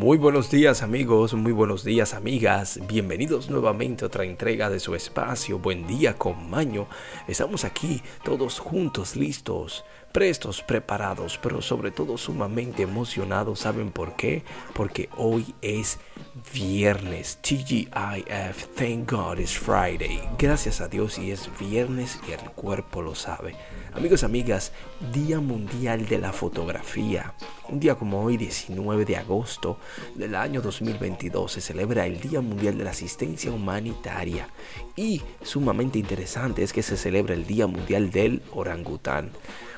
Muy buenos días amigos, muy buenos días amigas, bienvenidos nuevamente a otra entrega de su espacio, buen día con Maño. Estamos aquí todos juntos, listos, prestos, preparados, pero sobre todo sumamente emocionados. ¿Saben por qué? Porque hoy es viernes, TGIF, thank God it's Friday. Gracias a Dios y es viernes y el cuerpo lo sabe. Amigos, amigas, Día Mundial de la Fotografía. Un día como hoy, 19 de agosto del año 2022, se celebra el Día Mundial de la Asistencia Humanitaria. Y sumamente interesante es que se celebra el Día Mundial del Orangután.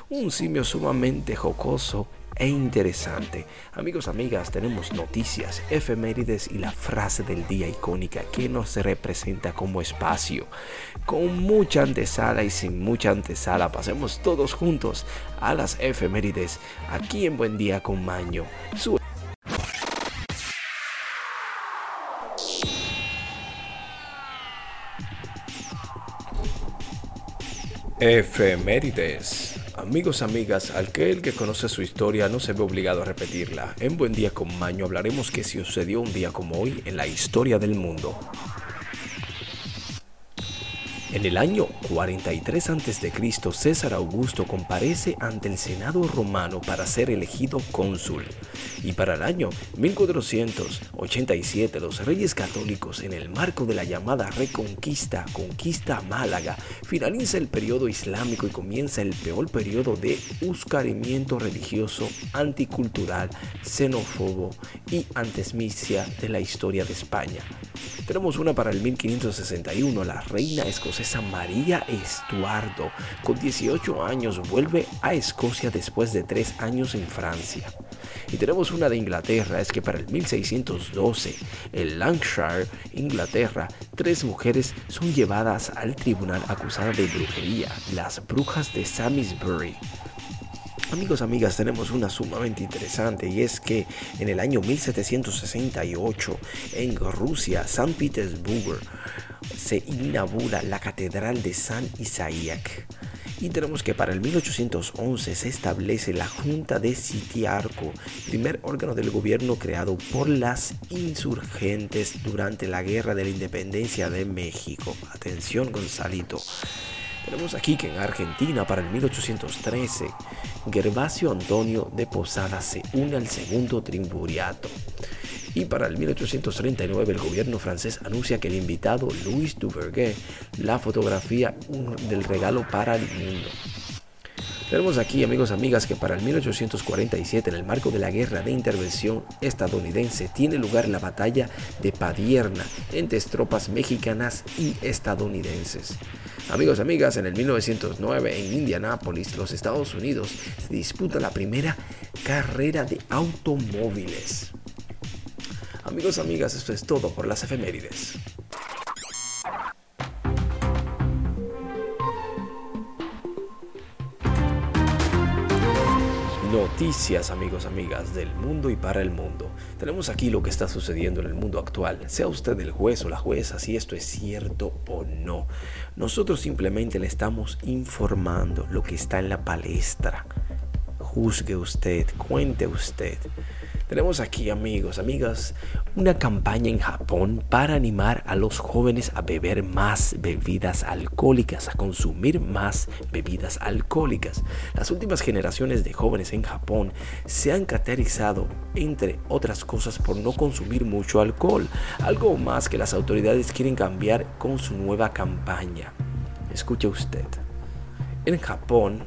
Un simio sumamente jocoso e interesante. Amigos, amigas, tenemos noticias, efemérides y la frase del día icónica que nos representa como espacio. Con mucha antesala y sin mucha antesala, pasemos todos juntos a las efemérides aquí en Buen Día con Maño. Su Efemérides. Amigos, amigas, aquel que conoce su historia no se ve obligado a repetirla. En Buen Día con Maño hablaremos que sucedió un día como hoy en la historia del mundo. En el año 43 a.C., César Augusto comparece ante el Senado romano para ser elegido cónsul. Y para el año 1487, los reyes católicos, en el marco de la llamada Reconquista, conquista Málaga, finaliza el periodo islámico y comienza el peor periodo de uscarimiento religioso, anticultural, xenófobo y antismicia de la historia de España. Tenemos una para el 1561, la reina escocesa María Estuardo, con 18 años, vuelve a Escocia después de 3 años en Francia. Y tenemos una de Inglaterra, es que para el 1612, en Lancashire, Inglaterra, tres mujeres son llevadas al tribunal acusadas de brujería, las brujas de Samisbury. Amigos, amigas, tenemos una sumamente interesante y es que en el año 1768 en Rusia, San Petersburgo, se inaugura la Catedral de San Isaac. Y tenemos que para el 1811 se establece la Junta de Sitiarco, primer órgano del gobierno creado por las insurgentes durante la Guerra de la Independencia de México. Atención, Gonzalito. Tenemos aquí que en Argentina para el 1813 Gervasio Antonio de Posada se une al segundo triunvirato. Y para el 1839 el gobierno francés anuncia que el invitado Louis Duverger la fotografía del regalo para el mundo. Tenemos aquí, amigos, amigas, que para el 1847, en el marco de la guerra de intervención estadounidense, tiene lugar la batalla de Padierna entre tropas mexicanas y estadounidenses. Amigos, amigas, en el 1909 en Indianápolis, los Estados Unidos, se disputa la primera carrera de automóviles. Amigos, amigas, esto es todo por las efemérides. Noticias, amigos, amigas, del mundo y para el mundo. Tenemos aquí lo que está sucediendo en el mundo actual. Sea usted el juez o la jueza, si esto es cierto o no. Nosotros simplemente le estamos informando lo que está en la palestra. Juzgue usted, cuente usted. Tenemos aquí, amigos, amigas, una campaña en Japón para animar a los jóvenes a beber más bebidas alcohólicas, a consumir más bebidas alcohólicas. Las últimas generaciones de jóvenes en Japón se han caracterizado, entre otras cosas, por no consumir mucho alcohol, algo más que las autoridades quieren cambiar con su nueva campaña. Escuche usted. En Japón,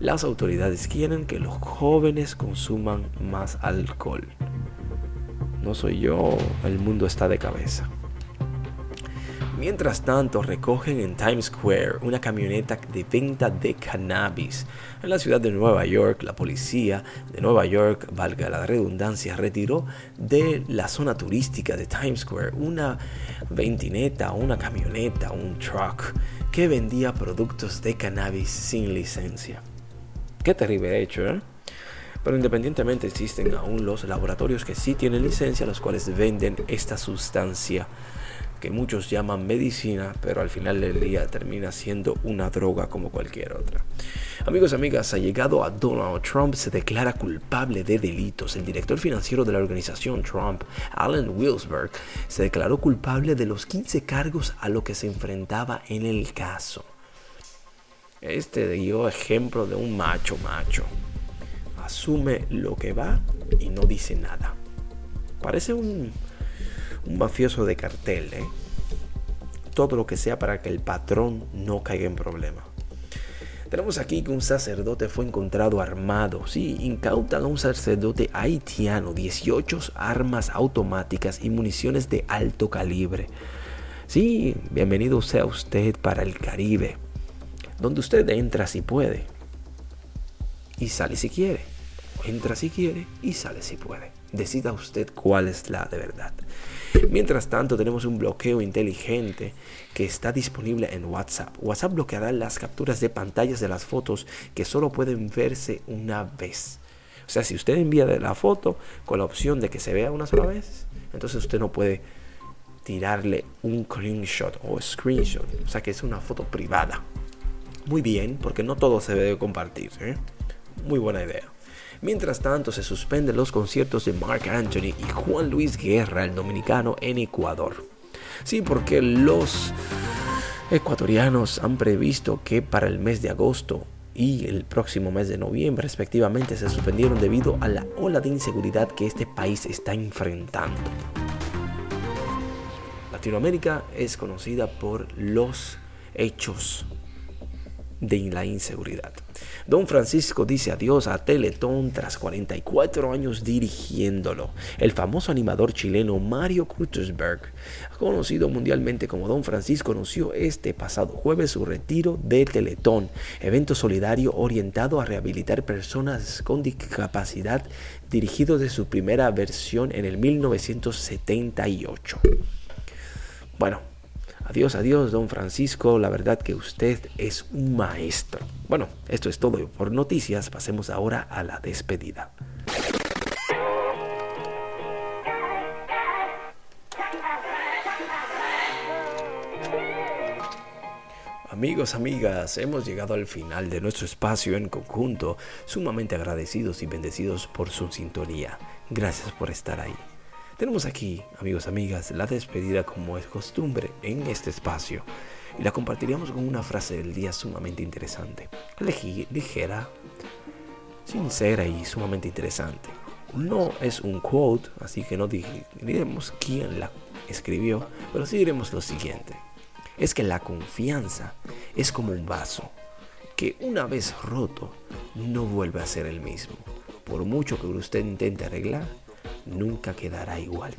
las autoridades quieren que los jóvenes consuman más alcohol. No soy yo, el mundo está de cabeza. Mientras tanto, recogen en Times Square una camioneta de venta de cannabis. En la ciudad de Nueva York, la policía de Nueva York, valga la redundancia, retiró de la zona turística de Times Square una ventineta, una camioneta, un truck que vendía productos de cannabis sin licencia. Qué terrible hecho, ¿eh? Pero independientemente existen aún los laboratorios que sí tienen licencia, los cuales venden esta sustancia que muchos llaman medicina, pero al final del día termina siendo una droga como cualquier otra. Amigos amigas, ha llegado a Donald Trump se declara culpable de delitos. El director financiero de la organización Trump, Alan Wilsberg, se declaró culpable de los 15 cargos a los que se enfrentaba en el caso. Este dio ejemplo de un macho macho. Asume lo que va y no dice nada. Parece un, mafioso de cartel, ¿eh? Todo lo que sea para que el patrón no caiga en problemas. Tenemos aquí que un sacerdote fue encontrado armado. Sí, incautan a un sacerdote haitiano 18 armas automáticas y municiones de alto calibre. Sí, bienvenido sea usted para el Caribe, donde usted entra si puede y sale si quiere. Entra si quiere y sale si puede. Decida usted cuál es la de verdad. Mientras tanto, tenemos un bloqueo inteligente que está disponible en WhatsApp. WhatsApp bloqueará las capturas de pantallas de las fotos que solo pueden verse una vez. O sea, si usted envía la foto con la opción de que se vea una sola vez, entonces usted no puede tirarle un screenshot o screenshot. O sea, que es una foto privada. Muy bien, porque no todo se debe compartir. ¿eh? Muy buena idea. Mientras tanto, se suspenden los conciertos de Mark Anthony y Juan Luis Guerra, el dominicano, en Ecuador. Sí, porque los ecuatorianos han previsto que para el mes de agosto y el próximo mes de noviembre respectivamente se suspendieron debido a la ola de inseguridad que este país está enfrentando. Latinoamérica es conocida por los hechos de la inseguridad. Don Francisco dice adiós a Teletón tras 44 años dirigiéndolo. El famoso animador chileno Mario Kutersberg, conocido mundialmente como Don Francisco, anunció este pasado jueves su retiro de Teletón, evento solidario orientado a rehabilitar personas con discapacidad dirigido de su primera versión en el 1978. Bueno, Adiós, adiós, don Francisco. La verdad que usted es un maestro. Bueno, esto es todo por noticias. Pasemos ahora a la despedida. Amigos, amigas, hemos llegado al final de nuestro espacio en conjunto, sumamente agradecidos y bendecidos por su sintonía. Gracias por estar ahí. Tenemos aquí, amigos, amigas, la despedida como es costumbre en este espacio. Y la compartiríamos con una frase del día sumamente interesante. Ligera, sincera y sumamente interesante. No es un quote, así que no diremos quién la escribió, pero sí diremos lo siguiente. Es que la confianza es como un vaso, que una vez roto no vuelve a ser el mismo. Por mucho que usted intente arreglar, nunca quedará igual.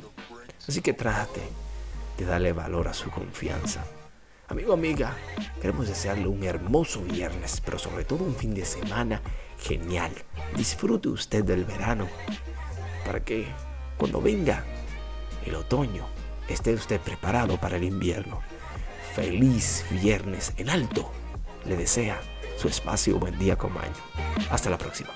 Así que trate de darle valor a su confianza. Amigo, amiga, queremos desearle un hermoso viernes, pero sobre todo un fin de semana genial. Disfrute usted del verano para que cuando venga el otoño esté usted preparado para el invierno. Feliz viernes en alto. Le desea su espacio Buen Día con Hasta la próxima.